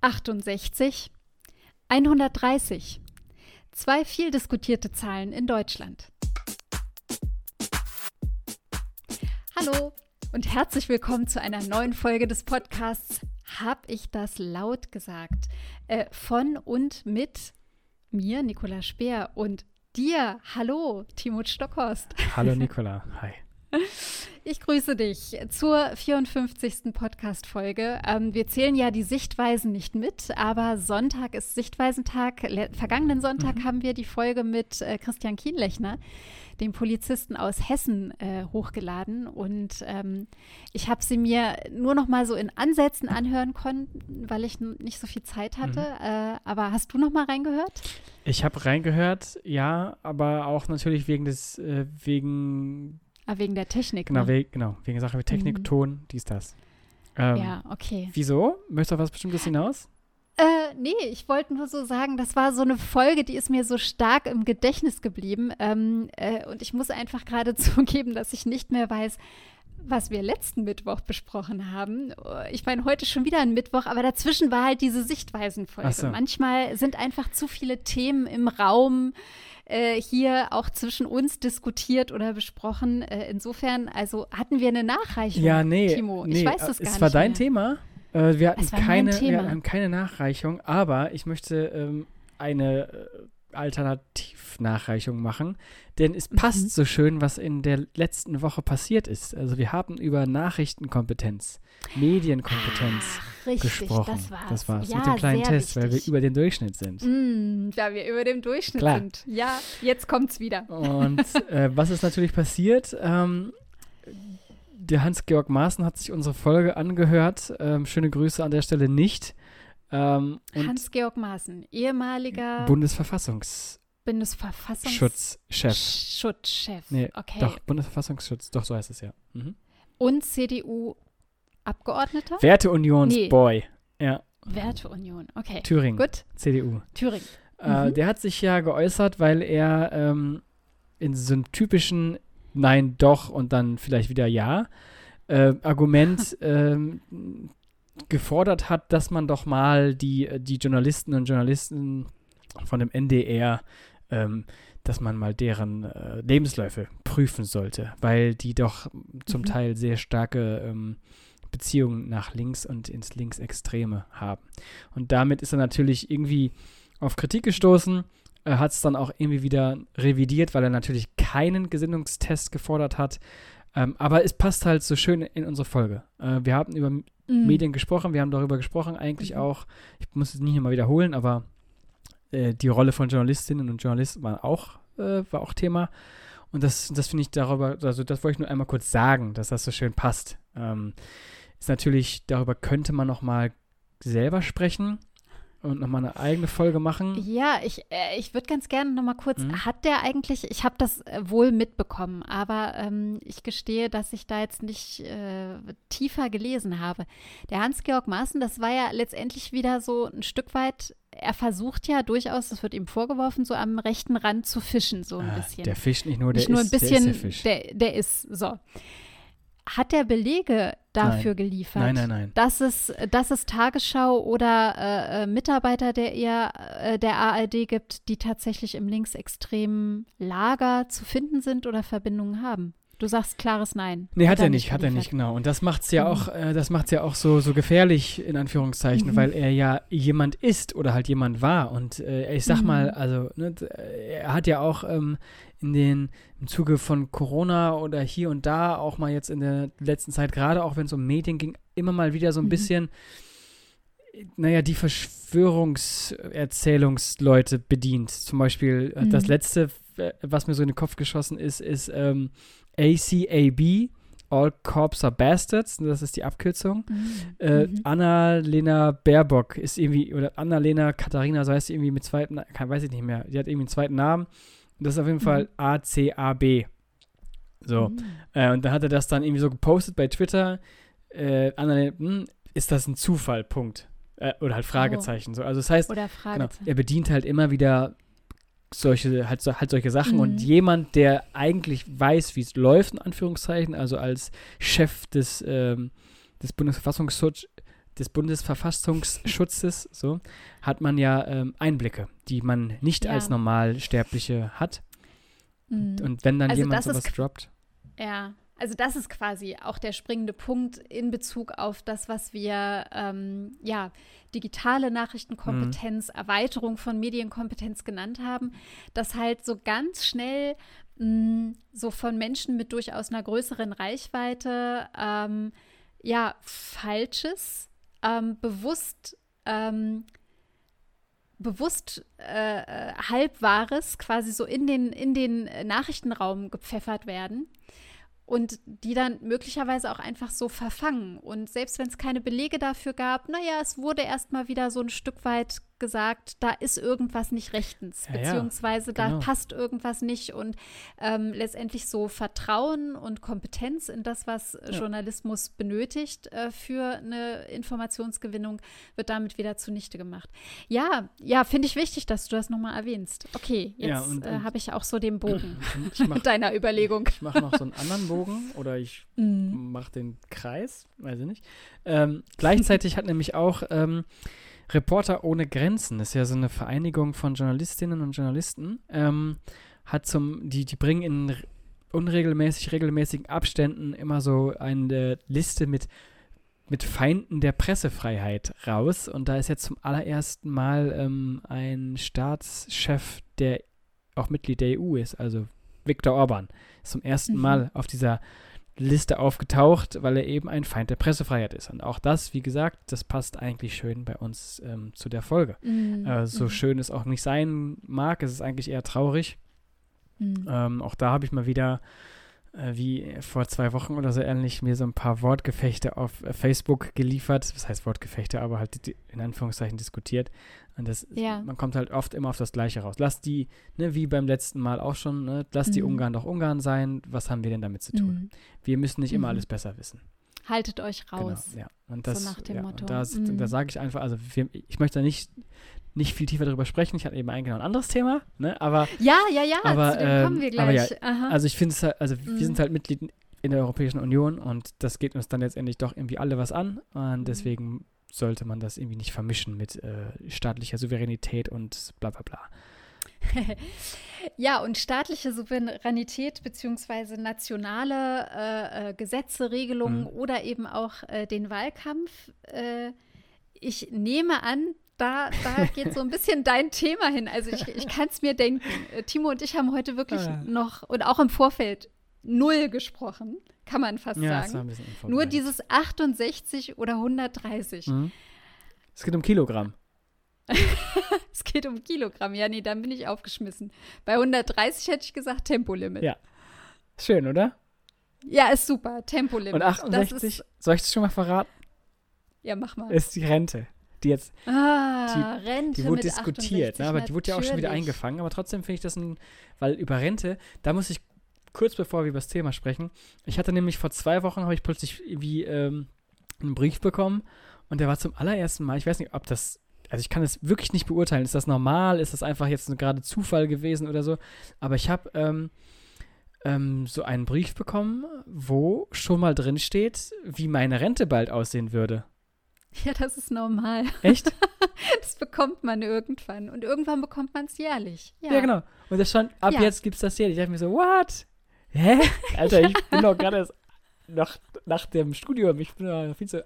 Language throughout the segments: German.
68, 130. Zwei viel diskutierte Zahlen in Deutschland. Hallo und herzlich willkommen zu einer neuen Folge des Podcasts Hab ich das laut gesagt? Äh, von und mit mir, Nicola Speer, und dir. Hallo, Timot Stockhorst. Hallo, Nicola. Hi. Ich grüße dich zur 54. Podcast-Folge. Ähm, wir zählen ja die Sichtweisen nicht mit, aber Sonntag ist Sichtweisentag. Le vergangenen Sonntag mhm. haben wir die Folge mit äh, Christian Kienlechner, dem Polizisten aus Hessen, äh, hochgeladen. Und ähm, ich habe sie mir nur noch mal so in Ansätzen anhören können, weil ich nicht so viel Zeit hatte. Mhm. Äh, aber hast du noch mal reingehört? Ich habe reingehört, ja, aber auch natürlich wegen des, äh, wegen Ah, wegen der Technik. Genau, ne? we genau wegen Sache wie Technik, mhm. Ton, dies, das. Ähm, ja, okay. Wieso? Möchtest du auf was Bestimmtes hinaus? Äh, nee, ich wollte nur so sagen, das war so eine Folge, die ist mir so stark im Gedächtnis geblieben. Ähm, äh, und ich muss einfach gerade zugeben, dass ich nicht mehr weiß, was wir letzten Mittwoch besprochen haben. Ich meine, heute schon wieder ein Mittwoch, aber dazwischen war halt diese Sichtweisenfolge. So. Manchmal sind einfach zu viele Themen im Raum äh, hier auch zwischen uns diskutiert oder besprochen. Äh, insofern, also hatten wir eine Nachreichung, ja, nee, Timo. Nee, ich weiß das gar nicht. Es war dein mehr. Thema. Äh, wir, hatten keine, wir hatten keine Nachreichung, aber ich möchte ähm, eine äh, Alternativnachreichung machen, denn es passt mhm. so schön, was in der letzten Woche passiert ist. Also wir haben über Nachrichtenkompetenz, Medienkompetenz Ach, richtig, gesprochen. Das war's. Das war's ja, mit dem kleinen Test, wichtig. weil wir über dem Durchschnitt sind. Mm, da wir über dem Durchschnitt Klar. sind. Ja, jetzt kommt's wieder. Und äh, was ist natürlich passiert? Ähm, der Hans-Georg Maaßen hat sich unsere Folge angehört. Ähm, schöne Grüße an der Stelle nicht. Ähm, Hans-Georg Maaßen, ehemaliger Bundesverfassungs Bundesverfassungsschutzchef. Schutzchef. Nee, okay. Doch, Bundesverfassungsschutz, doch so heißt es ja. Mhm. Und CDU-Abgeordneter? Werteunionsboy. Nee. Ja. Werteunion, okay. Thüringen. Gut. CDU. Thüringen. Äh, mhm. Der hat sich ja geäußert, weil er ähm, in so einem typischen Nein, doch und dann vielleicht wieder Ja äh, Argument ähm, gefordert hat, dass man doch mal die, die Journalisten und Journalisten von dem NDR, ähm, dass man mal deren äh, Lebensläufe prüfen sollte, weil die doch zum mhm. Teil sehr starke ähm, Beziehungen nach links und ins Linksextreme haben. Und damit ist er natürlich irgendwie auf Kritik gestoßen, Er hat es dann auch irgendwie wieder revidiert, weil er natürlich keinen Gesinnungstest gefordert hat. Ähm, aber es passt halt so schön in unsere Folge. Äh, wir haben über mhm. Medien gesprochen, wir haben darüber gesprochen, eigentlich mhm. auch, ich muss es nicht immer wiederholen, aber äh, die Rolle von Journalistinnen und Journalisten war auch, äh, war auch Thema. Und das, das finde ich darüber, also das wollte ich nur einmal kurz sagen, dass das so schön passt. Ähm, ist natürlich, darüber könnte man noch mal selber sprechen und nochmal eine eigene Folge machen? Ja, ich, äh, ich würde ganz gerne nochmal kurz, mhm. hat der eigentlich, ich habe das äh, wohl mitbekommen, aber ähm, ich gestehe, dass ich da jetzt nicht äh, tiefer gelesen habe. Der Hans-Georg Maaßen, das war ja letztendlich wieder so ein Stück weit, er versucht ja durchaus, das wird ihm vorgeworfen, so am rechten Rand zu fischen, so ein ah, bisschen. Der fischt nicht nur, der nicht nur ein bisschen, der, ist der, Fisch. der, der ist so. Hat er Belege dafür nein. geliefert? Nein, nein, nein. Dass es, dass es Tagesschau oder äh, äh Mitarbeiter der, eher, äh, der ARD gibt, die tatsächlich im linksextremen Lager zu finden sind oder Verbindungen haben? Du sagst klares Nein. Nee, hat, hat er nicht, hat er nicht, genau. Und das macht's ja mhm. auch, äh, das macht's ja auch so, so gefährlich, in Anführungszeichen, mhm. weil er ja jemand ist oder halt jemand war. Und äh, ich sag mhm. mal, also, ne, er hat ja auch ähm, in den, im Zuge von Corona oder hier und da, auch mal jetzt in der letzten Zeit, gerade auch wenn es um Medien ging, immer mal wieder so ein mhm. bisschen, naja, die Verschwörungserzählungsleute bedient. Zum Beispiel äh, das mhm. letzte, was mir so in den Kopf geschossen ist, ist, ähm, ACAB, All Corps are Bastards, das ist die Abkürzung. Mhm. Äh, mhm. Anna-Lena Baerbock ist irgendwie, oder Anna-Lena Katharina, so heißt sie irgendwie mit zweiten, kann, weiß ich nicht mehr, die hat irgendwie einen zweiten Namen. Das ist auf jeden mhm. Fall ACAB. So. Mhm. Äh, und dann hat er das dann irgendwie so gepostet bei Twitter. Äh, Anna, hm, ist das ein Zufall? Punkt. Äh, oder halt Fragezeichen. Oh. So. Also das heißt, genau, er bedient halt immer wieder solche, halt, halt solche Sachen. Mhm. Und jemand, der eigentlich weiß, wie es läuft, in Anführungszeichen, also als Chef des, ähm, des Bundesverfassungsschutzes, des Bundesverfassungsschutzes, so, hat man ja ähm, Einblicke, die man nicht Ja. als Normalsterbliche hat. Mhm. Und wenn dann Also jemand sowas droppt. Ja, also das ist quasi auch der springende Punkt in Bezug auf das, was wir ähm, ja digitale Nachrichtenkompetenz, Erweiterung von Medienkompetenz genannt haben, dass halt so ganz schnell mh, so von Menschen mit durchaus einer größeren Reichweite ähm, ja falsches, ähm, bewusst ähm, bewusst äh, äh, Halbwahres quasi so in den, in den Nachrichtenraum gepfeffert werden und die dann möglicherweise auch einfach so verfangen. Und selbst wenn es keine Belege dafür gab, naja, es wurde erstmal wieder so ein Stück weit gesagt, da ist irgendwas nicht rechtens, Ja, ja, beziehungsweise genau. da passt irgendwas nicht und ähm, letztendlich so Vertrauen und Kompetenz in das, was äh, Ja. Journalismus benötigt äh, für eine Informationsgewinnung, wird damit wieder zunichte gemacht. Ja, ja, finde ich wichtig, dass du das nochmal erwähnst. Okay, Ja, jetzt äh, habe ich auch so den Bogen mache deiner Überlegung. ich mach noch so einen anderen Bogen oder ich Mhm. mache den Kreis, weiß ich nicht. Ähm, gleichzeitig hat nämlich auch ähm, Reporter ohne Grenzen, das ist ja so eine Vereinigung von Journalistinnen und Journalisten, ähm, hat zum, die, die bringen in unregelmäßig, regelmäßigen Abständen immer so eine Liste mit, mit Feinden der Pressefreiheit raus. Und da ist jetzt zum allerersten Mal ähm, ein Staatschef, der auch Mitglied der EU ist, also Viktor Orban, ist zum ersten Mhm. Mal auf dieser Liste aufgetaucht, weil er eben ein Feind der Pressefreiheit ist. Und auch das, wie gesagt, das passt eigentlich schön bei uns ähm, zu der Folge. Mhm. Äh, so Mhm. schön es auch nicht sein mag, es ist eigentlich eher traurig. Mhm. Ähm, auch da habe ich mal wieder, äh, wie vor zwei Wochen oder so ähnlich, mir so ein paar Wortgefechte auf äh, Facebook geliefert. Was heißt Wortgefechte, aber halt in Anführungszeichen diskutiert. Und das, Ja. man kommt halt oft immer auf das Gleiche raus. Lass die, ne, wie beim letzten Mal auch schon, ne, lass die Mhm. Ungarn doch Ungarn sein. Was haben wir denn damit zu tun? Mhm. Wir müssen nicht immer Mhm. alles besser wissen. Haltet euch raus. Genau, ja. Und das, nach dem ja, Motto. Und da, s- Mhm. da sage ich einfach, also wir, ich möchte da nicht, nicht viel tiefer darüber sprechen. Ich hatte eben eigentlich noch ein anderes Thema, ne? aber Ja, ja, ja, Aber, zu dem ähm, kommen wir aber gleich. ja, also ich finde es halt, also wir Mhm. sind halt Mitglied in der Europäischen Union und das geht uns dann letztendlich doch irgendwie alle was an und deswegen sollte man das irgendwie nicht vermischen mit äh, staatlicher Souveränität und bla bla bla. Ja, und staatliche Souveränität beziehungsweise nationale äh, äh, Gesetze, Regelungen Mhm. oder eben auch äh, den Wahlkampf. Äh, ich nehme an, da, da geht so ein bisschen dein Thema hin. Also ich, ich kann es mir denken. Äh, Timo und ich haben heute wirklich Ah. noch und auch im Vorfeld null gesprochen, kann man fast Ja, sagen. Nur dieses 68 oder 130. Mhm. Es geht um Kilogramm. Es geht um Kilogramm. Ja, nee, dann bin ich aufgeschmissen. Bei 130 hätte ich gesagt Tempolimit. Ja. Schön, oder? Ja, ist super. Tempolimit. Und Das 68, ist, soll ich das schon mal verraten? ja, mach mal. Ist die Rente. Die jetzt ah, Rente Die wurde diskutiert, 68, ne? aber die wurde ja auch schon wieder natürlich. eingefangen. Aber trotzdem finde ich das ein, weil über Rente, da muss ich kurz bevor wir über das Thema sprechen, ich hatte nämlich vor zwei Wochen, habe ich plötzlich irgendwie ähm, einen Brief bekommen und der war zum allerersten Mal, ich weiß nicht, ob das, also ich kann es wirklich nicht beurteilen, ist das normal, ist das einfach jetzt gerade Zufall gewesen oder so, aber ich habe ähm, ähm, so einen Brief bekommen, wo schon mal drin steht, wie meine Rente bald aussehen würde. Ja, das ist normal. Echt? Das bekommt man irgendwann. Und irgendwann bekommt man es jährlich. Ja, Ja, genau. Und das schon, ab Ja. jetzt gibt's das hier. Ich dachte mir so, what? Hä? Alter, ich bin doch gerade erst nach, nach dem Studium. Ich bin doch viel zu,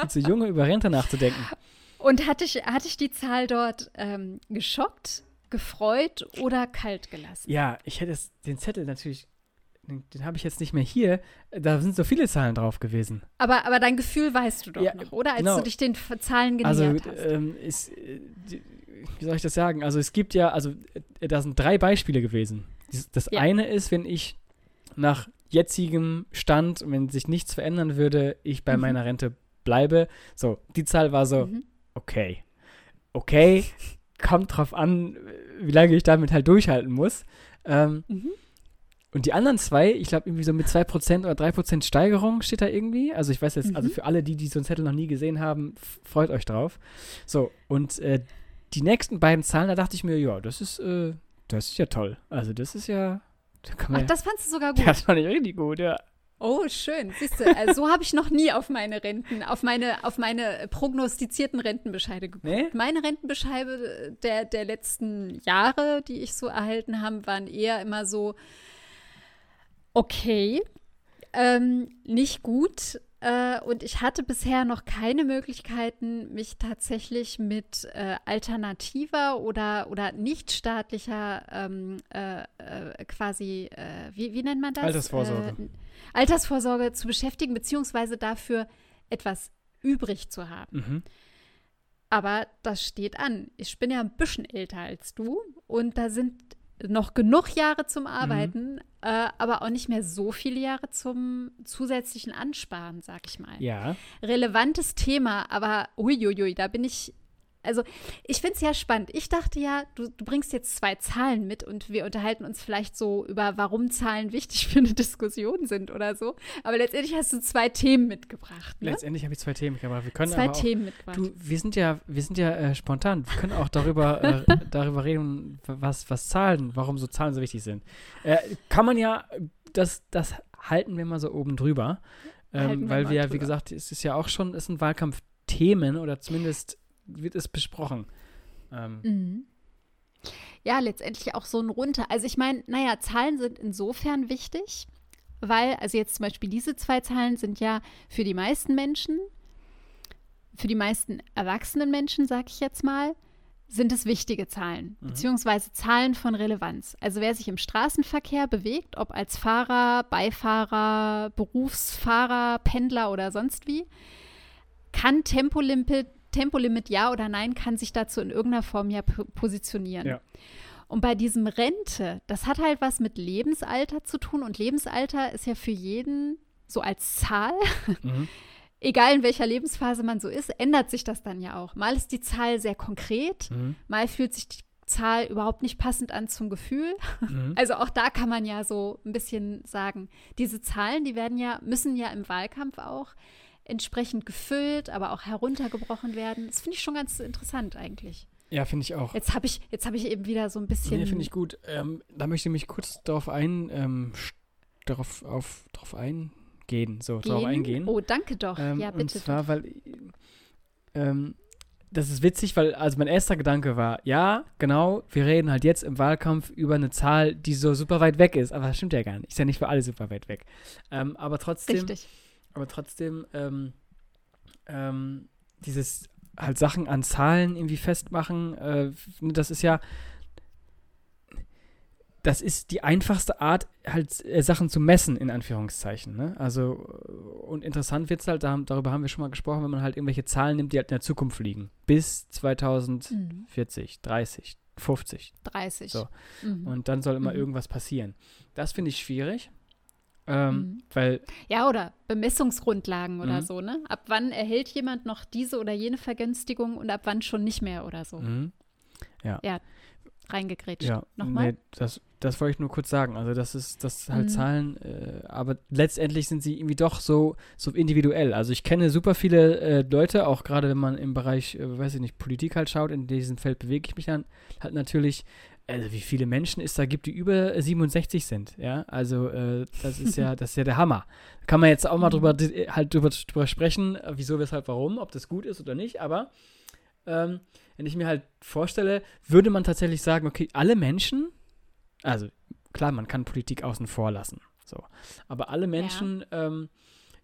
viel zu jung, über Rente nachzudenken. Und hatte ich, hatte ich die Zahl dort ähm, geschockt, gefreut oder kalt gelassen? Ja, ich hätte es, den Zettel natürlich, den, den habe ich jetzt nicht mehr hier. Da sind so viele Zahlen drauf gewesen. Aber, aber dein Gefühl weißt du doch Ja, noch, oder? Als genau. du dich den Zahlen genähert Also, hast. ähm, ist, äh, die, wie soll ich das sagen? Also, es gibt ja, also, äh, da sind drei Beispiele gewesen. Dies- Das Ja. eine ist, wenn ich nach jetzigem Stand, wenn sich nichts verändern würde, ich bei Mhm. meiner Rente bleibe. So, die Zahl war so, Mhm. okay. Okay, kommt drauf an, wie lange ich damit halt durchhalten muss. Ähm, Mhm. und die anderen zwei, ich glaube irgendwie so mit 2% oder 3% Steigerung steht da irgendwie. Also ich weiß jetzt, also Mhm. für alle, die, die so einen Zettel noch nie gesehen haben, freut euch drauf. So, und äh, die nächsten beiden Zahlen, da dachte ich mir, ja, das ist, äh, das ist ja toll. Also das ist ja, da Ach, ja, das fandst du sogar gut. das fand ich richtig gut, ja. Oh, schön. Siehst du, also so habe ich noch nie auf meine Renten, auf meine, auf meine prognostizierten Rentenbescheide geguckt. Nee? Meine Rentenbescheide der, der letzten Jahre, die ich so erhalten habe, waren eher immer so, okay, ähm, nicht gut. Äh, und ich hatte bisher noch keine Möglichkeiten, mich tatsächlich mit äh, alternativer oder, oder nichtstaatlicher ähm, äh, äh quasi, äh, wie, wie nennt man das? Altersvorsorge. Altersvorsorge zu beschäftigen, beziehungsweise dafür etwas übrig zu haben. Mhm. Aber das steht an. Ich bin ja ein bisschen älter als du und da sind noch genug Jahre zum Arbeiten, mhm. äh, aber auch nicht mehr so viele Jahre zum zusätzlichen Ansparen, sag ich mal. Ja. Relevantes Thema, aber uiuiui, da bin ich also ich finde es ja spannend. Ich dachte ja, du, du, bringst jetzt zwei Zahlen mit und wir unterhalten uns vielleicht so über, warum Zahlen wichtig für eine Diskussion sind oder so. Aber letztendlich hast du zwei Themen mitgebracht. Ne? Letztendlich habe ich zwei Themen mitgebracht. Wir können zwei auch, Themen mitgebracht. Du, wir sind ja, wir sind ja äh, spontan. Wir können auch darüber, äh, darüber reden, was, was Zahlen, warum so Zahlen so wichtig sind. Äh, kann man ja, das, das halten wir mal so oben drüber. Ähm, weil wir ja, wie gesagt, es ist ja auch schon, es sind Wahlkampfthemen oder zumindest wird es besprochen. Ähm. Mhm. Ja, letztendlich auch so ein runter. Also ich meine, naja, Zahlen sind insofern wichtig, weil, also jetzt zum Beispiel diese zwei Zahlen sind ja für die meisten Menschen, für die meisten erwachsenen Menschen, sag ich jetzt mal, sind es wichtige Zahlen, mhm. beziehungsweise Zahlen von Relevanz. Also wer sich im Straßenverkehr bewegt, ob als Fahrer, Beifahrer, Berufsfahrer, Pendler oder sonst wie, kann Tempolimit Tempolimit ja oder nein kann sich dazu in irgendeiner Form ja positionieren. Ja. Und bei diesem Rente, das hat halt was mit Lebensalter zu tun und Lebensalter ist ja für jeden so als Zahl. Mhm. Egal in welcher Lebensphase man so ist, ändert sich das dann ja auch. Mal ist die Zahl sehr konkret, mhm. mal fühlt sich die Zahl überhaupt nicht passend an zum Gefühl. Mhm. Also auch da kann man ja so ein bisschen sagen, diese Zahlen, die werden ja, müssen ja im Wahlkampf auch entsprechend gefüllt, aber auch heruntergebrochen werden. Das finde ich schon ganz interessant eigentlich. Ja, finde ich auch. Jetzt habe ich, hab ich eben wieder so ein bisschen. Nee, finde ich gut. Ähm, da möchte ich mich kurz darauf ein, ähm, darauf, auf, darauf eingehen. So, Gehen? darauf eingehen. Oh, danke doch. Ähm, ja, bitte. Und zwar, doch. weil ähm, das ist witzig, weil also mein erster Gedanke war, ja, genau, wir reden halt jetzt im Wahlkampf über eine Zahl, die so super weit weg ist. Aber das stimmt ja gar nicht. Ist ja nicht für alle super weit weg. Ähm, aber trotzdem. Richtig aber trotzdem ähm, ähm, dieses halt Sachen an Zahlen irgendwie festmachen, äh, das ist ja, das ist die einfachste Art, halt äh, Sachen zu messen, in Anführungszeichen. Ne? Also, und interessant wird es halt, da, darüber haben wir schon mal gesprochen, wenn man halt irgendwelche Zahlen nimmt, die halt in der Zukunft liegen. Bis 2040, mhm. 30, 50. 30. So. Mhm. Und dann soll immer mhm. irgendwas passieren. Das finde ich schwierig. Ähm, mhm. Weil ja, oder Bemessungsgrundlagen oder mhm. so, ne? Ab wann erhält jemand noch diese oder jene Vergünstigung und ab wann schon nicht mehr oder so? Mhm. Ja. Ja, reingegrätscht. Ja, Nochmal? Nee, das, das wollte ich nur kurz sagen. Also, das ist, das halt mhm. Zahlen, äh, aber letztendlich sind sie irgendwie doch so, so individuell. Also, ich kenne super viele äh, Leute, auch gerade wenn man im Bereich, äh, weiß ich nicht, Politik halt schaut, in diesem Feld bewege ich mich dann halt natürlich also wie viele Menschen es da gibt, die über 67 sind, ja, also äh, das ist ja, das ist ja der Hammer. Kann man jetzt auch mal drüber, mhm. halt drüber, drüber sprechen, wieso, weshalb, warum, ob das gut ist oder nicht, aber ähm, wenn ich mir halt vorstelle, würde man tatsächlich sagen, okay, alle Menschen, also klar, man kann Politik außen vor lassen, so, aber alle Menschen ja. ähm,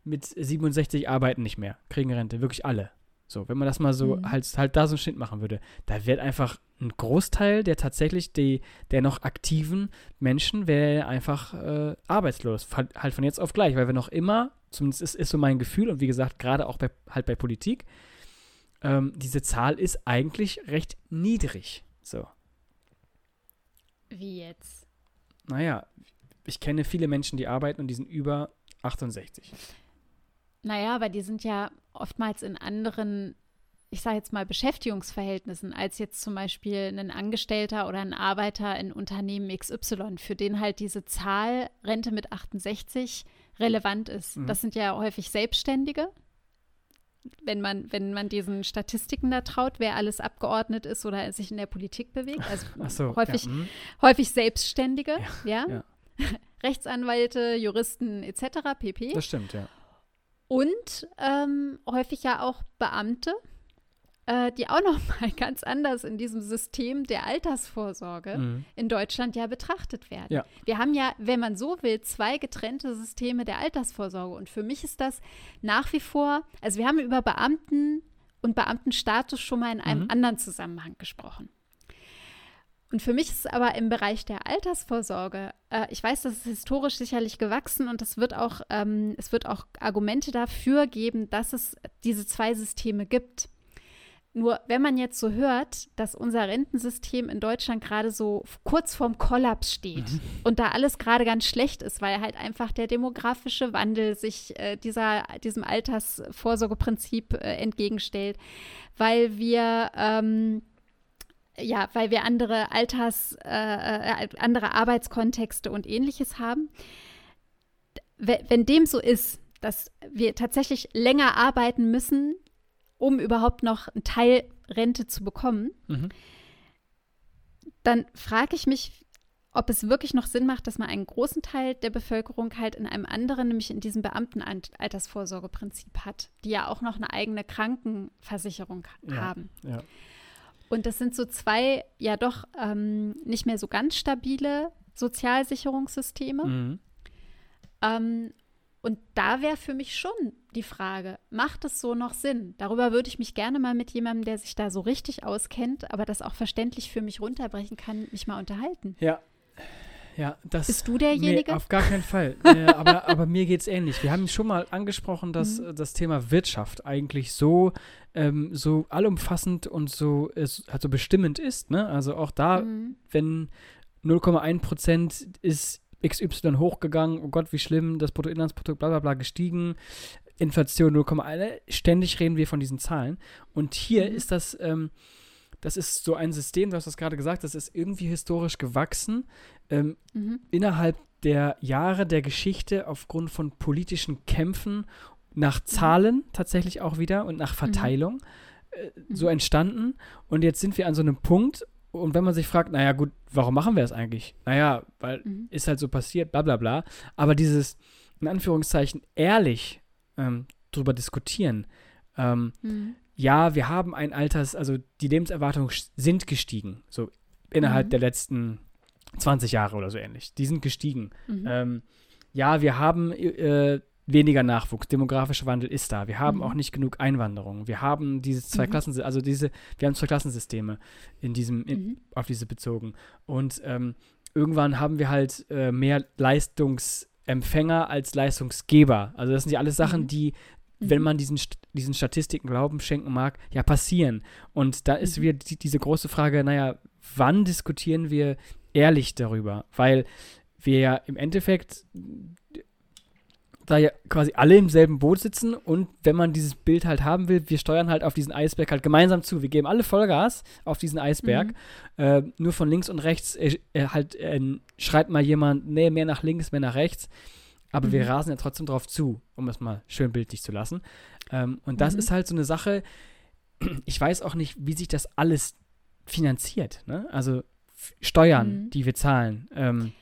mit 67 arbeiten nicht mehr, kriegen Rente, wirklich alle. So, wenn man das mal so mhm. halt, halt da so einen Schnitt machen würde, da wird einfach ein Großteil der tatsächlich die, der noch aktiven Menschen wäre einfach äh, arbeitslos. Halt von jetzt auf gleich, weil wir noch immer, zumindest ist, ist so mein Gefühl, und wie gesagt, gerade auch bei, halt bei Politik, ähm, diese Zahl ist eigentlich recht niedrig. So. Wie jetzt? Naja, ich kenne viele Menschen, die arbeiten und die sind über 68. Naja, aber die sind ja oftmals in anderen, ich sage jetzt mal, Beschäftigungsverhältnissen, als jetzt zum Beispiel ein Angestellter oder ein Arbeiter in Unternehmen XY, für den halt diese Zahl Rente mit 68 relevant ist. Mhm. Das sind ja häufig Selbstständige. Wenn man, wenn man diesen Statistiken da traut, wer alles abgeordnet ist oder sich in der Politik bewegt. Also so, häufig, ja, mhm. häufig Selbstständige, ja. ja. ja. Rechtsanwälte, Juristen etc. pp. Das stimmt, ja. Und ähm, häufig ja auch Beamte, äh, die auch noch mal ganz anders in diesem System der Altersvorsorge Mhm. in Deutschland ja betrachtet werden. Ja. Wir haben ja, wenn man so will, zwei getrennte Systeme der Altersvorsorge. Und für mich ist das nach wie vor, also wir haben über Beamten und Beamtenstatus schon mal in einem Mhm. anderen Zusammenhang gesprochen. Und für mich ist es aber im Bereich der Altersvorsorge, äh, ich weiß, das ist historisch sicherlich gewachsen und es wird auch, ähm, es wird auch Argumente dafür geben, dass es diese zwei Systeme gibt. Nur wenn man jetzt so hört, dass unser Rentensystem in Deutschland gerade so kurz vorm Kollaps steht und da alles gerade ganz schlecht ist, weil halt einfach der demografische Wandel sich äh, dieser, diesem Altersvorsorgeprinzip äh, entgegenstellt, weil wir ähm, ja, weil wir andere Alters, äh, äh, andere Arbeitskontexte und ähnliches haben. We- Wenn dem so ist, dass wir tatsächlich länger arbeiten müssen, um überhaupt noch einen Teil Rente zu bekommen, Mhm. dann frage ich mich, ob es wirklich noch Sinn macht, dass man einen großen Teil der Bevölkerung halt in einem anderen, nämlich in diesem Beamtenaltersvorsorgeprinzip hat, die ja auch noch eine eigene Krankenversicherung Ja. haben. Ja. Und das sind so zwei, ja doch ähm, nicht mehr so ganz stabile Sozialsicherungssysteme. Mhm. Ähm, und da wäre für mich schon die Frage, macht es so noch Sinn? Darüber würde ich mich gerne mal mit jemandem, der sich da so richtig auskennt, aber das auch verständlich für mich runterbrechen kann, mich mal unterhalten. Ja. Ja, das. Bist du derjenige? Nee, auf gar keinen Fall. äh, aber, aber mir geht es ähnlich. Wir haben schon mal angesprochen, dass Mhm. äh, das Thema Wirtschaft eigentlich so, ähm, so allumfassend und so, es, halt so bestimmend ist. Ne? Also auch da, Mhm. wenn 0,1 Prozent ist XY hochgegangen, oh Gott, wie schlimm, das Bruttoinlandsprodukt, bla bla bla gestiegen, Inflation 0,1, ständig reden wir von diesen Zahlen. Und hier Mhm. ist das, ähm, das ist so ein System, du hast das gerade gesagt, das ist irgendwie historisch gewachsen. Ähm, Mhm. innerhalb der Jahre der Geschichte aufgrund von politischen Kämpfen Mhm. nach Zahlen tatsächlich auch wieder und nach Verteilung äh, so Mhm. entstanden. Und jetzt sind wir an so einem Punkt, und wenn man sich fragt, naja gut, warum machen wir das eigentlich? Naja, weil Mhm. ist halt so passiert, bla bla bla. Aber dieses, in Anführungszeichen, ehrlich ähm, drüber diskutieren, ähm, Mhm. ja, wir haben ein Alters, also die Lebenserwartungen sind gestiegen, so innerhalb Mhm. der letzten 20 Jahre oder so ähnlich. Die sind gestiegen. Mhm. Ähm, ja, wir haben äh, weniger Nachwuchs, demografischer Wandel ist da. Wir haben Mhm. auch nicht genug Einwanderung. Wir haben dieses zwei Mhm. Klassen, also diese, wir haben zwei Klassensysteme in diesem, in, Mhm. auf diese bezogen. Und ähm, irgendwann haben wir halt äh, mehr Leistungsempfänger als Leistungsgeber. Also das sind ja alles Sachen, Mhm. die, wenn Mhm. man diesen, diesen Statistiken Glauben schenken mag, ja passieren. Und da ist Mhm. wieder die, diese große Frage, naja, wann diskutieren wir ehrlich darüber? Weil wir ja im Endeffekt da ja quasi alle im selben Boot sitzen und wenn man dieses Bild halt haben will, wir steuern halt auf diesen Eisberg halt gemeinsam zu. Wir geben alle Vollgas auf diesen Eisberg. Mhm. Äh, nur von links und rechts äh, äh, halt äh, schreit mal jemand, nee, mehr nach links, mehr nach rechts. Aber wir Mhm. rasen ja trotzdem drauf zu, um es mal schön bildlich zu lassen. Ähm, und das Mhm. ist halt so eine Sache, ich weiß auch nicht, wie sich das alles finanziert. Ne? Also Steuern, Mhm. die wir zahlen, ähm,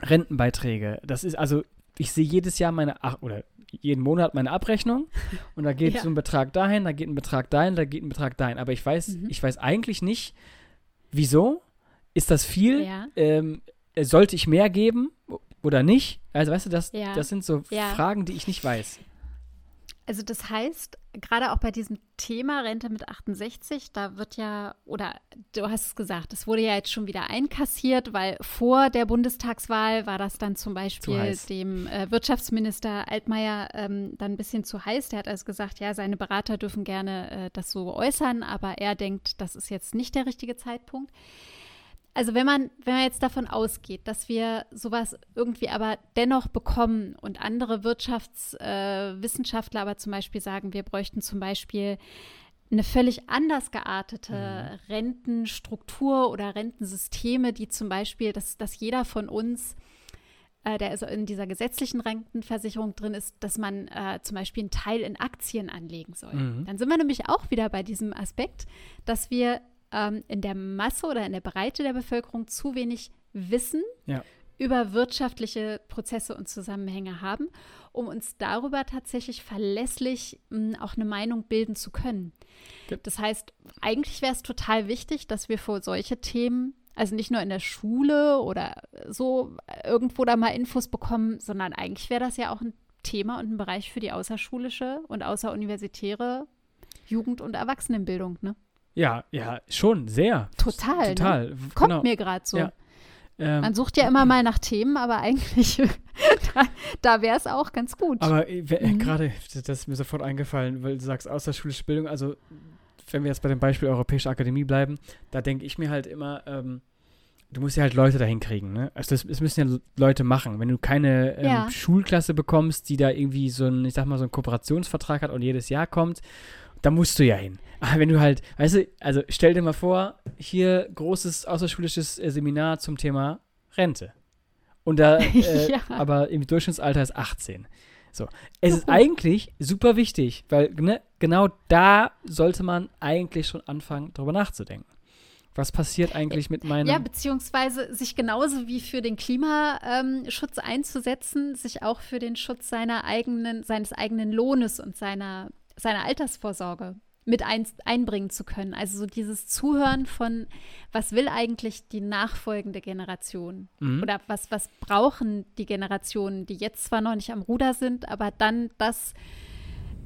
Rentenbeiträge. Das ist also, ich sehe jedes Jahr meine, Ach oder jeden Monat meine Abrechnung und da geht Ja. so ein Betrag dahin, da geht ein Betrag dahin, da geht ein Betrag dahin. Aber ich weiß, Mhm. ich weiß eigentlich nicht, wieso. Ist das viel? Ja. Ähm, äh, sollte ich mehr geben oder nicht? Also weißt du, das, Ja. das sind so. Fragen, die ich nicht weiß. Also das heißt, gerade auch bei diesem Thema Rente mit 68, da wird ja, oder du hast es gesagt, es wurde ja jetzt schon wieder einkassiert, weil vor der Bundestagswahl war das dann zum Beispiel dem äh, Wirtschaftsminister Altmaier ähm, dann ein bisschen zu heiß. Der hat also gesagt, ja, seine Berater dürfen gerne äh, das so äußern, aber er denkt, das ist jetzt nicht der richtige Zeitpunkt. Also wenn man, wenn man jetzt davon ausgeht, dass wir sowas irgendwie aber dennoch bekommen und andere Wirtschaftswissenschaftler äh, aber zum Beispiel sagen, wir bräuchten zum Beispiel eine völlig anders geartete Rentenstruktur oder Rentensysteme, die zum Beispiel, dass, dass jeder von uns, äh, der also in dieser gesetzlichen Rentenversicherung drin ist, dass man äh, zum Beispiel einen Teil in Aktien anlegen soll. Mhm. Dann sind wir nämlich auch wieder bei diesem Aspekt, dass wir ähm, in der Masse oder in der Breite der Bevölkerung zu wenig wissen Ja. über wirtschaftliche Prozesse und Zusammenhänge haben, um uns darüber tatsächlich verlässlich mh, hm, auch eine Meinung bilden zu können. Das heißt, eigentlich wäre es total wichtig, dass wir vor solche Themen, also nicht nur in der Schule oder so irgendwo da mal Infos bekommen, sondern eigentlich wäre das ja auch ein Thema und ein Bereich für die außerschulische und außeruniversitäre Jugend- und Erwachsenenbildung, ne? Ja, ja, schon, sehr. Total. Ne? Total. Ne? Kommt genau. mir gerade so. Ja. Ähm, Man sucht ja immer mal nach Themen, aber eigentlich, da, da wäre es auch ganz gut. Aber äh, mhm. gerade, das ist mir sofort eingefallen, weil du sagst außerschulische Bildung, also wenn wir jetzt bei dem Beispiel Europäische Akademie bleiben, da denke ich mir halt immer, ähm, du musst ja halt Leute dahin kriegen, ne? Also das, das müssen ja Leute machen. Wenn du keine ähm, ja. Schulklasse bekommst, die da irgendwie so ein, ich sag mal, so einen Kooperationsvertrag hat und jedes Jahr kommt, da musst du ja hin. Aber wenn du halt, weißt du, also stell dir mal vor, hier großes außerschulisches äh, Seminar zum Thema Rente. Und da, äh, ja. aber im Durchschnittsalter ist 18. So. Es ist eigentlich super wichtig, weil ne, genau da sollte man eigentlich schon anfangen, darüber nachzudenken. Was passiert eigentlich mit meinem. Ja, beziehungsweise sich genauso wie für den Klimaschutz ähm, einzusetzen, sich auch für den Schutz seiner eigenen, seines eigenen Lohnes und seiner, seiner Altersvorsorge mit ein, einbringen zu können. Also so dieses Zuhören von, was will eigentlich die nachfolgende Generation? Mhm. Oder was, was brauchen die Generationen, die jetzt zwar noch nicht am Ruder sind, aber dann das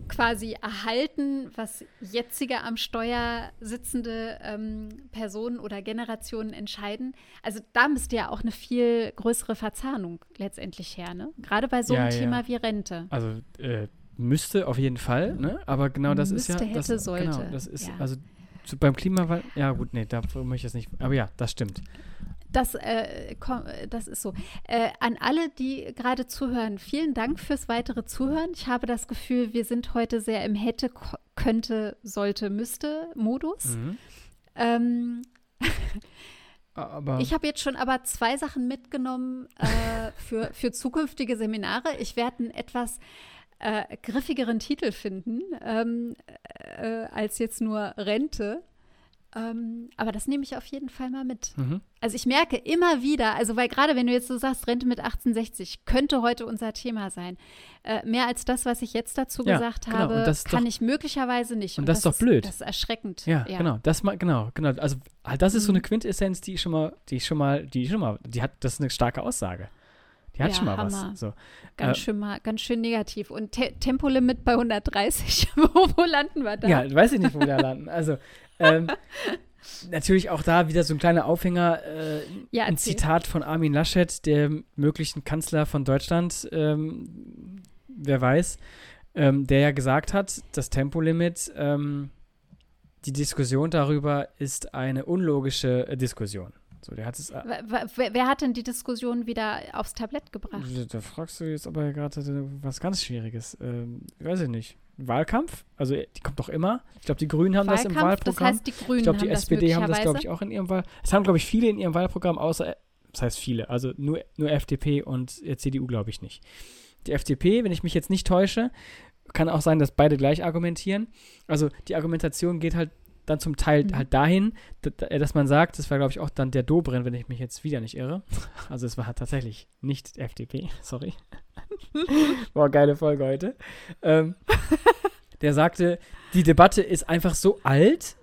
quasi erhalten, was jetzige am Steuer sitzende ähm, Personen oder Generationen entscheiden. Also da müsste ja auch eine viel größere Verzahnung letztendlich her, ne? Gerade bei so einem ja, Thema wie Rente. Also äh, müsste auf jeden Fall, ne? Aber genau das müsste, ist ja. Hätte, das, sollte. Genau, das ist, ja. also zu, beim Klimawandel, ja gut, nee, da möchte ich jetzt nicht. Aber ja, das stimmt. Das, äh, das ist so. Äh, an alle, die gerade zuhören, vielen Dank fürs weitere Zuhören. Ich habe das Gefühl, wir sind heute sehr im hätte, könnte, sollte, müsste Modus. Mhm. Ähm, aber ich habe jetzt schon aber zwei Sachen mitgenommen äh, für, für zukünftige Seminare. Ich werde einen etwas äh, griffigeren Titel finden ähm, äh, als jetzt nur Rente. Ähm, aber das nehme ich auf jeden Fall mal mit. Mhm. Also ich merke immer wieder, also weil gerade wenn du jetzt so sagst, Rente mit 1860 könnte heute unser Thema sein. Äh, mehr als das, was ich jetzt dazu ja, gesagt genau. habe, kann doch, ich möglicherweise nicht. Und, und das, ist doch blöd. Das ist erschreckend. Ja, ja. genau. Das mal, genau, genau. Also das ist so eine mhm. Quintessenz, die schon mal, die schon mal, die schon mal, die hat, das ist eine starke Aussage. Die hat ja, schon mal Hammer. was. So. Ganz, äh, schön mal, ganz schön negativ. Und Te Tempolimit bei 130, wo, wo, landen wir da? Ja, weiß ich nicht, wo wir da landen. Also, ähm, natürlich auch da wieder so ein kleiner Aufhänger. Äh, ja, ein Zitat von Armin Laschet, dem möglichen Kanzler von Deutschland, ähm, wer weiß, ähm, der ja gesagt hat, das Tempolimit, ähm, die Diskussion darüber ist eine unlogische äh, Diskussion. So, der hat es. Äh, wer, wer, hat denn die Diskussion wieder aufs Tablett gebracht? Da, fragst du jetzt aber gerade was ganz Schwieriges. Ähm, weiß ich nicht. Wahlkampf? Also die kommt doch immer. Ich glaube, die Grünen haben Wahlkampf, das im Wahlprogramm. Das heißt, die Grünen ich glaube, die haben SPD das haben das, glaube ich, auch in ihrem Wahlprogramm. Es haben, glaube ich, viele in ihrem Wahlprogramm, außer, das heißt viele, also nur, nur FDP und CDU, glaube ich nicht. Die FDP, wenn ich mich jetzt nicht täusche, kann auch sein, dass beide gleich argumentieren. Also die Argumentation geht halt dann zum Teil mhm. halt dahin, dass man sagt, das war glaube ich auch dann der Dobrin, wenn ich mich jetzt wieder nicht irre. Also es war tatsächlich nicht FDP, sorry. Boah, geile Folge heute. Ähm, der sagte, die Debatte ist einfach so alt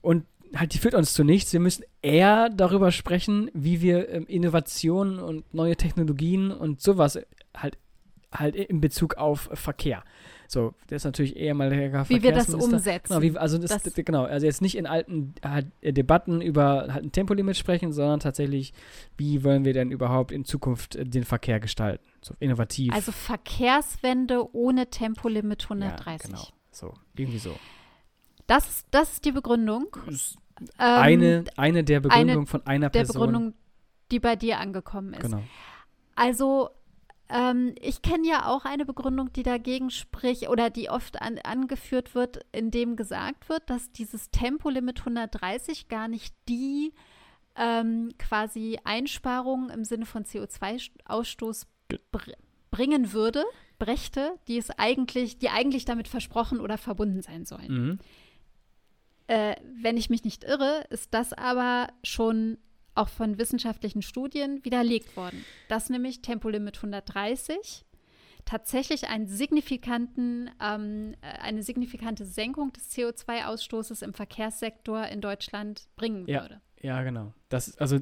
und halt, die führt uns zu nichts. Wir müssen eher darüber sprechen, wie wir ähm, Innovationen und neue Technologien und sowas halt, halt in Bezug auf Verkehr so, der ist natürlich eher mal der Wie wir das umsetzen. Genau, wie, also das, das, genau, also jetzt nicht in alten halt, Debatten über halt ein Tempolimit sprechen, sondern tatsächlich, wie wollen wir denn überhaupt in Zukunft äh, den Verkehr gestalten? So innovativ. Also Verkehrswende ohne Tempolimit 130. Ja, genau, so, irgendwie so. Das, das ist die Begründung. Ist eine, ähm, eine der Begründungen eine von einer Person. Der Begründung, die bei dir angekommen ist. Genau. Also ähm, ich kenne ja auch eine Begründung, die dagegen spricht oder die oft an, angeführt wird, in dem gesagt wird, dass dieses Tempolimit 130 gar nicht die ähm, quasi Einsparungen im Sinne von CO2-Ausstoß br bringen würde, brächte, die es eigentlich, die eigentlich damit versprochen oder verbunden sein sollen. Mhm. Äh, wenn ich mich nicht irre, ist das aber schon auch von wissenschaftlichen Studien widerlegt worden, dass nämlich Tempolimit 130 tatsächlich einen signifikanten, ähm, äh, eine signifikante Senkung des CO2-Ausstoßes im Verkehrssektor in Deutschland bringen Ja. würde. Ja, genau. Das, also,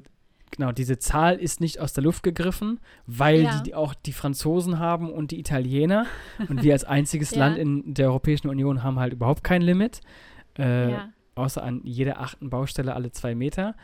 genau, diese Zahl ist nicht aus der Luft gegriffen, weil Ja. die, die auch die Franzosen haben und die Italiener. und wir als einziges Ja. Land in der Europäischen Union haben halt überhaupt kein Limit. Äh, ja. Außer an jeder achten Baustelle alle zwei Meter.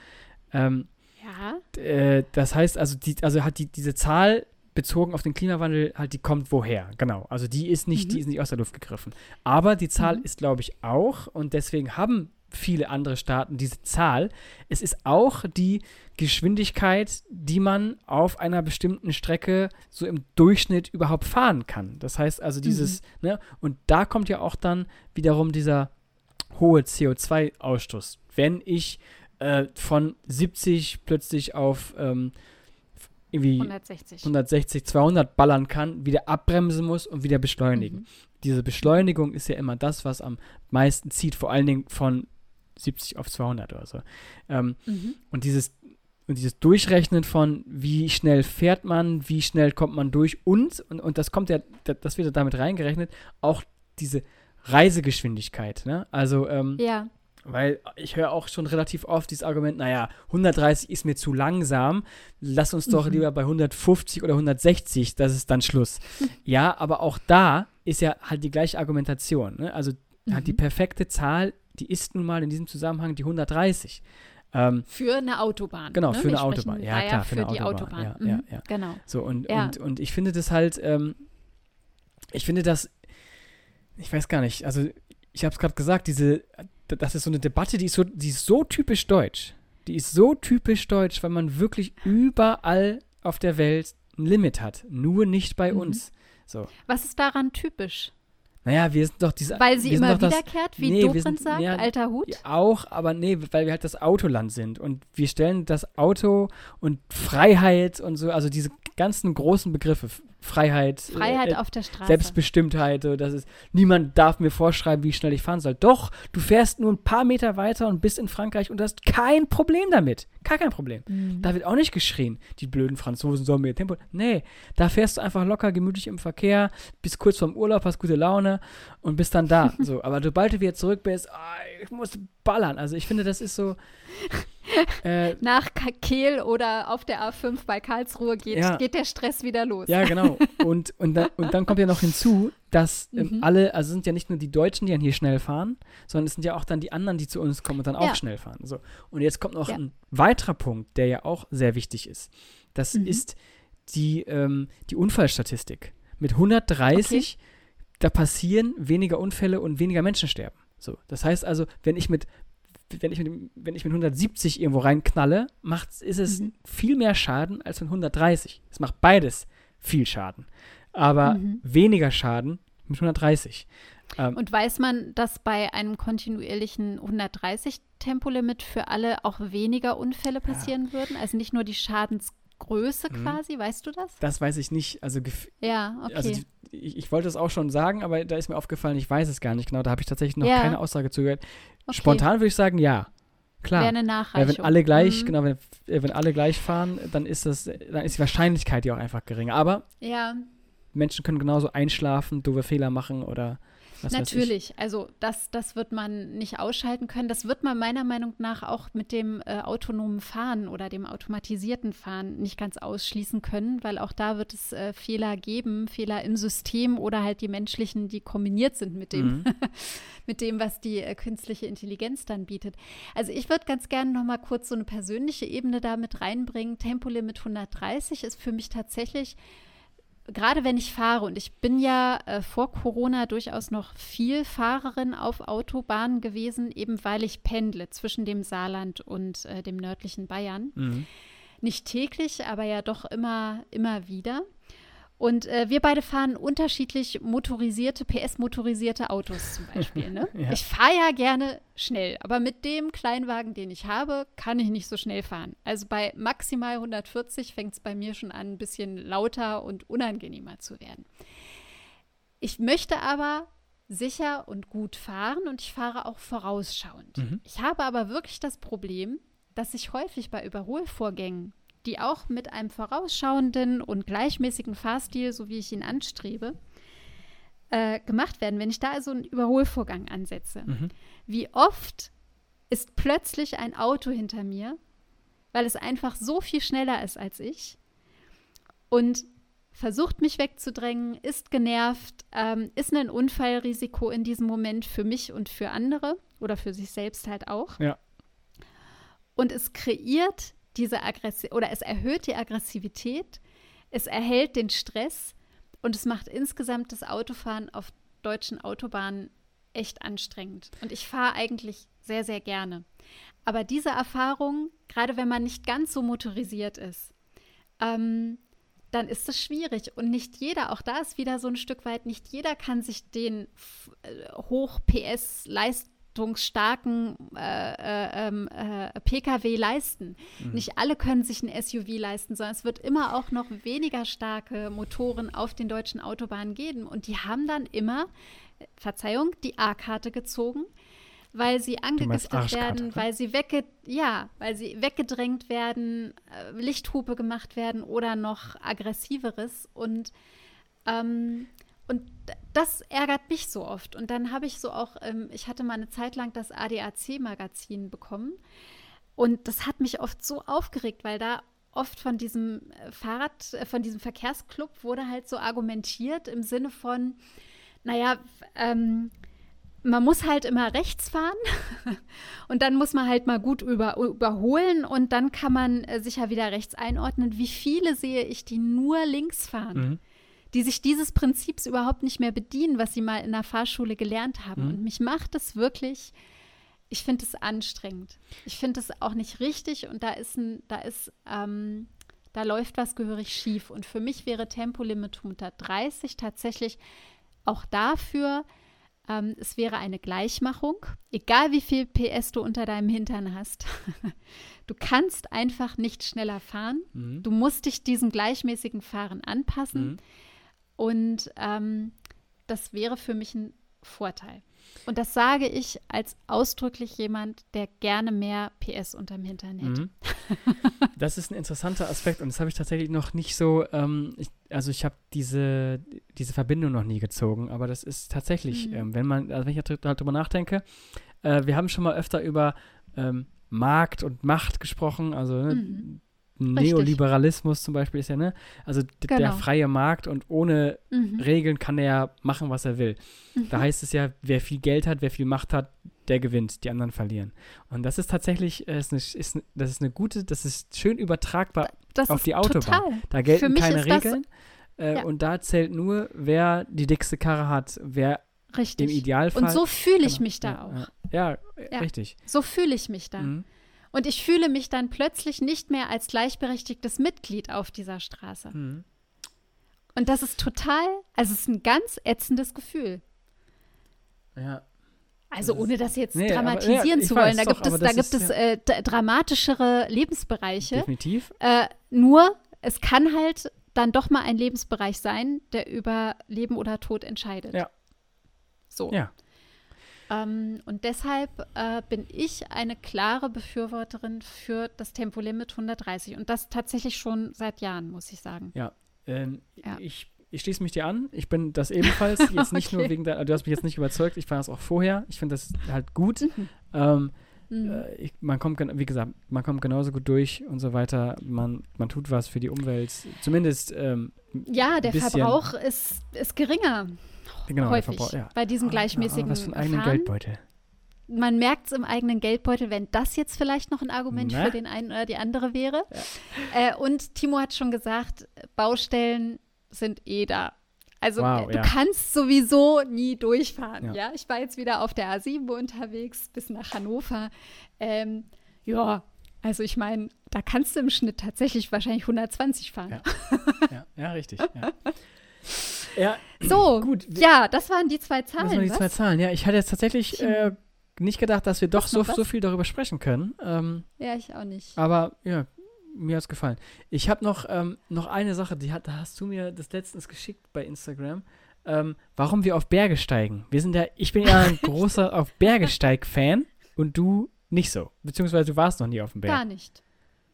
Ähm, Ja. äh, das heißt also, die, also hat die, diese Zahl bezogen auf den Klimawandel halt, die kommt woher, genau. Also die ist nicht, Mhm. die ist nicht aus der Luft gegriffen. Aber die Zahl Mhm. ist, glaube ich, auch, und deswegen haben viele andere Staaten diese Zahl. Es ist auch die Geschwindigkeit, die man auf einer bestimmten Strecke so im Durchschnitt überhaupt fahren kann. Das heißt also dieses, ne, und da kommt ja auch dann wiederum dieser hohe CO2-Ausstoß. Wenn ich äh, von 70 plötzlich auf ähm, irgendwie 160. 160, 200 ballern kann, wieder abbremsen muss und wieder beschleunigen. Mhm. Diese Beschleunigung ist ja immer das, was am meisten zieht, vor allen Dingen von 70 auf 200 oder so. Ähm, Mhm. und dieses und dieses Durchrechnen von wie schnell fährt man, wie schnell kommt man durch und, und, und das kommt ja, da- das wird ja damit reingerechnet, auch diese Reisegeschwindigkeit. Ne? Also, ähm, Ja. Weil ich höre auch schon relativ oft dieses Argument, naja, 130 ist mir zu langsam, lass uns doch Mhm. lieber bei 150 oder 160, das ist dann Schluss. ja, aber auch da ist ja halt die gleiche Argumentation. Ne? Also halt die Mhm. perfekte Zahl, die ist nun mal in diesem Zusammenhang die 130. Ähm, Für eine Autobahn. Genau, ne? für eine Autobahn. Ja, klar, für für, eine die Autobahn. Autobahn. Ja, ja, Mhm. ja. Genau. So, und, Ja. und, und ich finde das halt, ähm, ich finde das, ich weiß gar nicht, also ich habe es gerade gesagt, diese, das ist so eine Debatte, die ist so, die ist so typisch deutsch. Die ist so typisch deutsch, weil man wirklich überall auf der Welt ein Limit hat. Nur nicht bei Mhm. uns. So. Was ist daran typisch? Naja, wir sind doch diese. Weil sie immer doch das, wiederkehrt, wie nee, Dobrindt sind- sagt, ja, alter Hut? Auch, aber nee, weil wir halt das Autoland sind und wir stellen das Auto und Freiheit und so, also diese ganzen großen Begriffe, Freiheit, Freiheit äh, auf der Straße. Selbstbestimmtheit, so, das ist, niemand darf mir vorschreiben, wie schnell ich fahren soll. Doch, du fährst nur ein paar Meter weiter und bist in Frankreich und hast kein Problem damit. Gar kein Problem. Mhm. Da wird auch nicht geschrien, die blöden Franzosen sollen mir Tempo. Nee, da fährst du einfach locker, gemütlich im Verkehr, bist kurz vorm Urlaub, hast gute Laune und bist dann da. so, aber sobald du wieder zurück bist, ah, ich muss ballern. Also ich finde, das ist so. Äh, Nach Kehl oder auf der A5 bei Karlsruhe geht, Ja. geht der Stress wieder los. ja, genau. Und, und, dann, und dann kommt ja noch hinzu, dass ähm, Mhm. alle, also es sind ja nicht nur die Deutschen, die dann hier schnell fahren, sondern es sind ja auch dann die anderen, die zu uns kommen und dann auch Ja. schnell fahren. So. Und jetzt kommt noch Ja. ein weiterer Punkt, der ja auch sehr wichtig ist. Das Mhm. ist die, ähm, die Unfallstatistik. Mit 130, da passieren weniger Unfälle und weniger Menschen sterben. So. Das heißt also, wenn ich mit wenn ich, mit, wenn ich mit 170 irgendwo reinknalle, macht's, ist es Mhm. viel mehr Schaden als mit 130. Es macht beides viel Schaden. Aber Mhm. weniger Schaden mit 130. Ähm, Und weiß man, dass bei einem kontinuierlichen 130-Tempolimit für alle auch weniger Unfälle passieren würden? Also nicht nur die Schadensgröße Mhm. quasi, weißt du das? das weiß ich nicht. Also, Ja, okay. also ich, ich wollte es auch schon sagen, aber da ist mir aufgefallen, ich weiß es gar nicht genau. Da habe ich tatsächlich noch Ja. keine Aussage zugehört. Okay. Spontan würde ich sagen, ja. Klar. Wäre eine Nachreichung. wenn alle gleich, Mhm. genau, wenn, äh, wenn alle gleich fahren, dann ist das, dann ist die Wahrscheinlichkeit ja auch einfach geringer. Aber Ja, Menschen können genauso einschlafen, doofe Fehler machen oder was. Natürlich, also das, das wird man nicht ausschalten können. Das wird man meiner Meinung nach auch mit dem äh, autonomen Fahren oder dem automatisierten Fahren nicht ganz ausschließen können, weil auch da wird es äh, Fehler geben, Fehler im System oder halt die menschlichen, die kombiniert sind mit dem, Mhm. mit dem, was die äh, künstliche Intelligenz dann bietet. Also ich würde ganz gerne noch mal kurz so eine persönliche Ebene da mit reinbringen. Tempolimit 130 ist für mich tatsächlich gerade wenn ich fahre, und ich bin ja äh, vor Corona durchaus noch viel Fahrerin auf Autobahnen gewesen, eben weil ich pendle zwischen dem Saarland und äh, dem nördlichen Bayern. Mhm. Nicht täglich, aber ja doch immer, immer wieder. Und äh, wir beide fahren unterschiedlich motorisierte, PS-motorisierte Autos zum Beispiel. Ne? Ja. Ich fahre ja gerne schnell, aber mit dem Kleinwagen, den ich habe, kann ich nicht so schnell fahren. Also bei maximal 140 fängt es bei mir schon an, ein bisschen lauter und unangenehmer zu werden. Ich möchte aber sicher und gut fahren und ich fahre auch vorausschauend. Mhm. Ich habe aber wirklich das Problem, dass ich häufig bei Überholvorgängen, die auch mit einem vorausschauenden und gleichmäßigen Fahrstil, so wie ich ihn anstrebe, äh, gemacht werden, wenn ich da also einen Überholvorgang ansetze, Mhm. wie oft ist plötzlich ein Auto hinter mir, weil es einfach so viel schneller ist als ich und versucht mich wegzudrängen, ist genervt, ähm, ist ein Unfallrisiko in diesem Moment für mich und für andere oder für sich selbst halt auch. Ja. Und es kreiert diese Aggression oder es erhöht die Aggressivität, es erhält den Stress und es macht insgesamt das Autofahren auf deutschen Autobahnen echt anstrengend. Und ich fahre eigentlich sehr, sehr gerne. Aber diese Erfahrung, gerade wenn man nicht ganz so motorisiert ist, ähm, dann ist es schwierig. Und nicht jeder, auch da ist wieder so ein Stück weit, nicht jeder kann sich den äh, hoch-PS leistungsstarken äh, äh, ähm, äh, Pkw leisten. Nicht alle können sich ein SUV leisten, sondern es wird immer auch noch weniger starke Motoren auf den deutschen Autobahnen geben. Und die haben dann immer, Verzeihung, die A-Karte gezogen, weil sie angegiftet werden, ne? weil sie wegge ja, weil sie weggedrängt werden, äh, Lichthupe gemacht werden oder noch aggressiveres und ähm, und das ärgert mich so oft. Und dann habe ich so auch, ähm, ich hatte mal eine Zeit lang das ADAC-Magazin bekommen. Und das hat mich oft so aufgeregt, weil da oft von diesem äh, Fahrrad, äh, von diesem Verkehrsclub wurde halt so argumentiert im Sinne von, naja, ähm, man muss halt immer rechts fahren und dann muss man halt mal gut über, überholen und dann kann man äh, sich ja wieder rechts einordnen. Wie viele sehe ich, die nur links fahren? Mhm. Die sich dieses Prinzips überhaupt nicht mehr bedienen, was sie mal in der Fahrschule gelernt haben. Mhm. Und mich macht es wirklich, ich finde es anstrengend. Ich finde es auch nicht richtig und da ist ein, da ist, ähm, da läuft was gehörig schief. Und für mich wäre Tempolimit 130 tatsächlich auch dafür, ähm, es wäre eine Gleichmachung, egal wie viel PS du unter deinem Hintern hast. du kannst einfach nicht schneller fahren. Mhm. Du musst dich diesem gleichmäßigen Fahren anpassen. Mhm. Und ähm, das wäre für mich ein Vorteil. Und das sage ich als ausdrücklich jemand, der gerne mehr PS unterm Hintern hätte. Mhm. Das ist ein interessanter Aspekt und das habe ich tatsächlich noch nicht so, ähm, ich, also ich habe diese, diese Verbindung noch nie gezogen, aber das ist tatsächlich, Mhm. ähm, wenn man, also wenn ich halt drüber nachdenke, äh, wir haben schon mal öfter über ähm, Markt und Macht gesprochen, also ne, Mhm. Neoliberalismus zum Beispiel ist ja, ne, also d- der Genau. freie Markt und ohne Mhm. Regeln kann er ja machen, was er will. Da heißt es ja, wer viel Geld hat, wer viel Macht hat, der gewinnt, die anderen verlieren. Und das ist tatsächlich, äh, ist eine, ist, das ist eine gute, das ist schön übertragbar Das auf die Autobahn. total. Da gelten keine Regeln. Äh, Ja. Und da zählt nur, wer die dickste Karre hat, wer im Richtig. Idealfall. Und so fühle ich Genau. mich da auch. Ja, ja, Ja. richtig. So fühle ich mich da. Mhm. Und ich fühle mich dann plötzlich nicht mehr als gleichberechtigtes Mitglied auf dieser Straße. Mhm. Und das ist total, also es ist ein ganz ätzendes Gefühl. Ja. Also Das ohne das jetzt Nee, aber- dramatisieren ja, ich zu wollen. Da doch, gibt es, aber da gibt ist es äh, dramatischere Lebensbereiche. Definitiv. Äh, nur, es kann halt dann doch mal ein Lebensbereich sein, der über Leben oder Tod entscheidet. Ja. So. Ja. Ähm, und deshalb äh, bin ich eine klare Befürworterin für das Tempolimit 130. Und das tatsächlich schon seit Jahren, muss ich sagen. Ähm, Ja. Ich, ich schließe mich dir an. Ich bin das ebenfalls. Jetzt nicht nur Okay. wegen der, du hast mich jetzt nicht überzeugt. Ich fand das auch vorher. Ich finde das halt gut. Mhm. Ähm, Mhm. äh, ich, man kommt, wie gesagt, man kommt genauso gut durch und so weiter. Man, man tut was für die Umwelt. Zumindest, ähm, ja, der bisschen- Verbrauch ist, ist geringer. Genau, häufig ja. bei diesem Ah, gleichmäßigen ah, Was für eigenen. Geldbeutel. Man merkt es im eigenen Geldbeutel, wenn das jetzt vielleicht noch ein Argument Na? für den einen oder die andere wäre. Äh, und Timo hat schon gesagt, Baustellen sind eh da. Also Wow, äh, du ja. kannst sowieso nie durchfahren. Ja. Ja. ich war jetzt wieder auf der A7 unterwegs bis nach Hannover. Ähm, ja, also ich meine, da kannst du im Schnitt tatsächlich wahrscheinlich 120 fahren. Ja. ja, ja, richtig. Ja. So, Gut, ja, das waren die zwei das Zahlen. waren die was? zwei Zahlen. Ja, ich hatte jetzt tatsächlich Timo. äh, nicht gedacht, dass wir doch so, so viel darüber sprechen können. Ähm, Ja, ich auch nicht. Aber ja, mir hat es gefallen. Ich habe noch, ähm, noch eine Sache, die hat, da hast du mir das letztens geschickt bei Instagram. Ähm, warum wir auf Berge steigen. Wir sind ja, ich bin ja ein großer auf Berge steig Fan und du nicht so. Beziehungsweise du warst noch nie auf dem Berg. Gar nicht.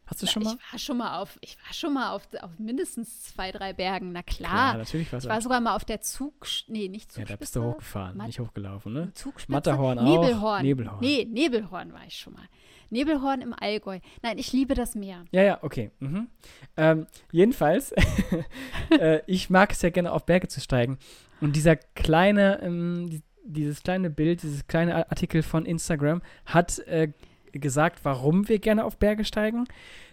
Hast du Na, schon mal? Ich war schon mal auf, ich war schon mal auf, auf mindestens zwei, drei Bergen. Na klar. Klar, natürlich warst ich war sogar mal auf der Zug, nee, nicht Ja, Zugspitze. da bist du hochgefahren, Mat- nicht hochgelaufen, ne? Zugspitze? Matterhorn auch. Nebelhorn. Nebelhorn. Nee, Nebelhorn war ich schon mal. Nebelhorn im Allgäu. Nein, ich liebe das Meer. Ja, ja, okay. Mhm. Ähm, jedenfalls, äh, ich mag es ja gerne auf Berge zu steigen. Und dieser kleine, ähm, die, dieses kleine Bild, dieses kleine Artikel von Instagram hat äh, gesagt, warum wir gerne auf Berge steigen.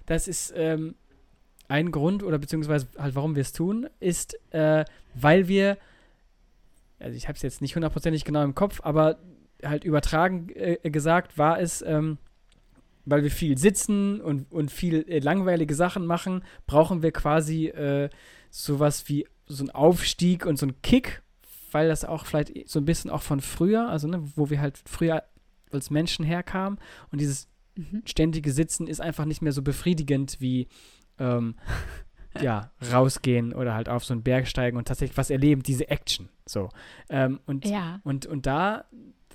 Das ist ähm, ein Grund, oder beziehungsweise halt, warum wir es tun, ist, äh, weil wir, also ich habe es jetzt nicht hundertprozentig genau im Kopf, aber halt übertragen äh, gesagt war es, ähm, weil wir viel sitzen und, und viel äh, langweilige Sachen machen, brauchen wir quasi äh, sowas wie so einen Aufstieg und so einen Kick, weil das auch vielleicht so ein bisschen auch von früher, also ne, wo wir halt früher als Menschen herkamen und dieses Mhm. ständige Sitzen ist einfach nicht mehr so befriedigend wie ähm, ja, rausgehen oder halt auf so einen Berg steigen und tatsächlich was erleben, diese Action. So. Ähm, und Ja. und, und da,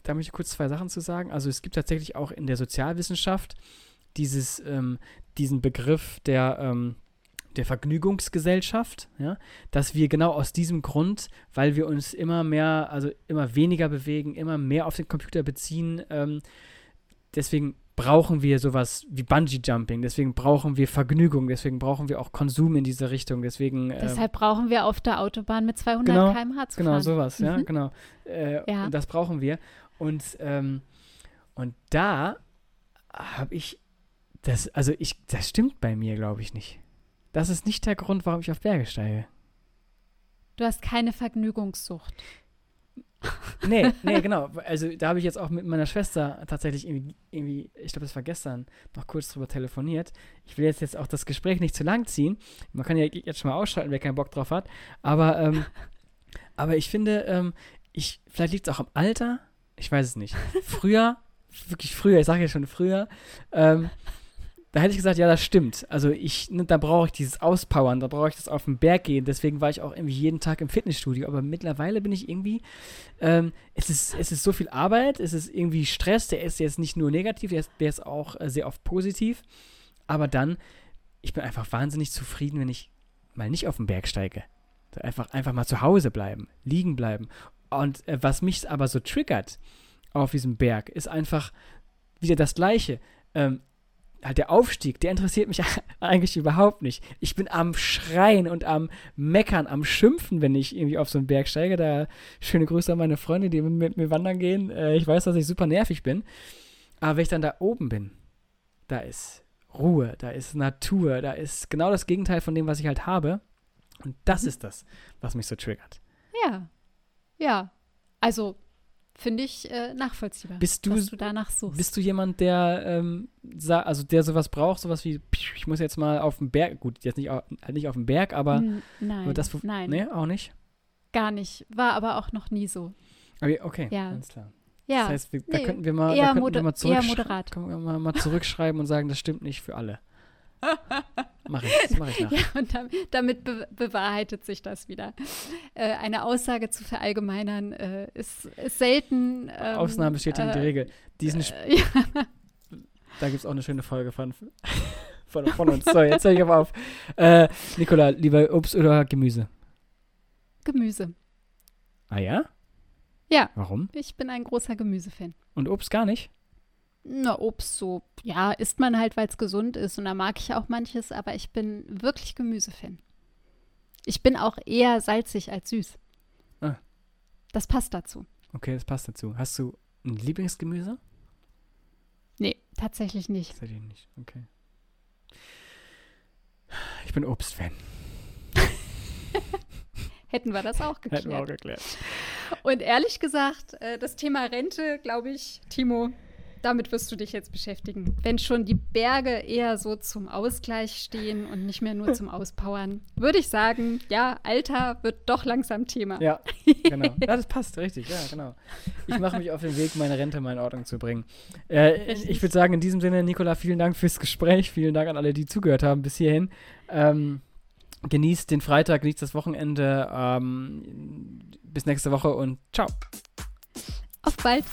da möchte ich kurz zwei Sachen zu sagen. Also es gibt tatsächlich auch in der Sozialwissenschaft dieses, ähm, diesen Begriff der, ähm, der Vergnügungsgesellschaft, ja, dass wir genau aus diesem Grund, weil wir uns immer mehr, also immer weniger bewegen, immer mehr auf den Computer beziehen, ähm, deswegen brauchen wir sowas wie Bungee-Jumping, deswegen brauchen wir Vergnügung, deswegen brauchen wir auch Konsum in diese Richtung, deswegen ähm, Deshalb brauchen wir auf der Autobahn mit 200 Genau, km/h zu Genau, fahren. sowas, ja, Mhm. genau. Äh, Ja. Und das brauchen wir. Und, ähm, und da habe ich das, also ich, das stimmt bei mir, glaube ich, nicht. Das ist nicht der Grund, warum ich auf Berge steige. Du hast keine Vergnügungssucht. Nee, nee, genau. Also da habe ich jetzt auch mit meiner Schwester tatsächlich irgendwie, irgendwie ich glaube, das war gestern, noch kurz drüber telefoniert. Ich will jetzt, jetzt auch das Gespräch nicht zu lang ziehen. Man kann ja jetzt schon mal ausschalten, wer keinen Bock drauf hat. Aber, ähm, aber ich finde, ähm, ich, vielleicht liegt es auch am Alter. Ich weiß es nicht. Früher, wirklich früher, ich sage ja schon früher, ähm, da hätte ich gesagt, ja, das stimmt. Also ich, ne, da brauche ich dieses Auspowern, da brauche ich das auf den Berg gehen. Deswegen war ich auch irgendwie jeden Tag im Fitnessstudio. Aber mittlerweile bin ich irgendwie, ähm, es, ist, es ist so viel Arbeit, es ist irgendwie Stress, der ist jetzt nicht nur negativ, der ist, der ist auch äh, sehr oft positiv. Aber dann, ich bin einfach wahnsinnig zufrieden, wenn ich mal nicht auf den Berg steige. Einfach, einfach mal zu Hause bleiben, liegen bleiben. Und äh, was mich aber so triggert auf diesem Berg, ist einfach wieder das Gleiche. Ähm, halt der Aufstieg, der interessiert mich eigentlich überhaupt nicht. Ich bin am Schreien und am Meckern, am Schimpfen, wenn ich irgendwie auf so einen Berg steige. Da schöne Grüße an meine Freunde, die mit mir wandern gehen. Äh, ich weiß, dass ich super nervig bin. Aber wenn ich dann da oben bin, da ist Ruhe, da ist Natur, da ist genau das Gegenteil von dem, was ich halt habe. Und das ist das, was mich so triggert. Ja. Ja. Also finde ich äh, nachvollziehbar, Bist du- dass du danach suchst. Bist du jemand, der, ähm, also der sowas braucht, sowas wie, ich muss jetzt mal auf den Berg, gut, jetzt nicht, au- halt nicht auf den Berg, aber, nein, aber das, nein, nee, auch nicht? gar nicht. War aber auch noch nie so. Aber, okay, Ja. alles klar. Ja, Das heißt, wir, da nee, könnten wir mal, da könnten wir mal, zurücksch können wir mal, mal zurückschreiben und sagen, das stimmt nicht für alle. Mach ich, das mache ich nach. Ja, und dam- damit be bewahrheitet sich das wieder. Äh, eine Aussage zu verallgemeinern äh, ist, ist selten. Ähm, Ausnahmen bestätigen die äh, Regel. Diesen, Äh, ja. da gibt es auch eine schöne Folge von, von, von uns. So, jetzt höre ich aber auf. Äh, Nicola, lieber Obst oder Gemüse? Gemüse. Ah ja? Ja. Warum? Ich bin ein großer Gemüsefan. Und Obst gar nicht? Na, Obst so, ja, isst man halt, weil es gesund ist und da mag ich auch manches, aber ich bin wirklich Gemüsefan. Ich bin auch eher salzig als süß. Ah. Das passt dazu. Okay, das passt dazu. Hast du ein Lieblingsgemüse? Nee, tatsächlich nicht. Tatsächlich nicht. Okay. Ich bin Obstfan. Hätten wir das auch Hätten wir auch geklärt. geklärt. Und ehrlich gesagt, äh, das Thema Rente, glaube ich, Timo, damit wirst du dich jetzt beschäftigen. Wenn schon die Berge eher so zum Ausgleich stehen und nicht mehr nur zum Auspowern, würde ich sagen, ja, Alter wird doch langsam Thema. Ja, genau. Ja, das passt, richtig, ja, genau. Ich mache mich auf den Weg, meine Rente mal in Ordnung zu bringen. Äh, ich würde sagen, in diesem Sinne, Nicola, vielen Dank fürs Gespräch. Vielen Dank an alle, die zugehört haben bis hierhin. Ähm, genießt den Freitag, genießt das Wochenende. Ähm, bis nächste Woche und ciao. Auf bald.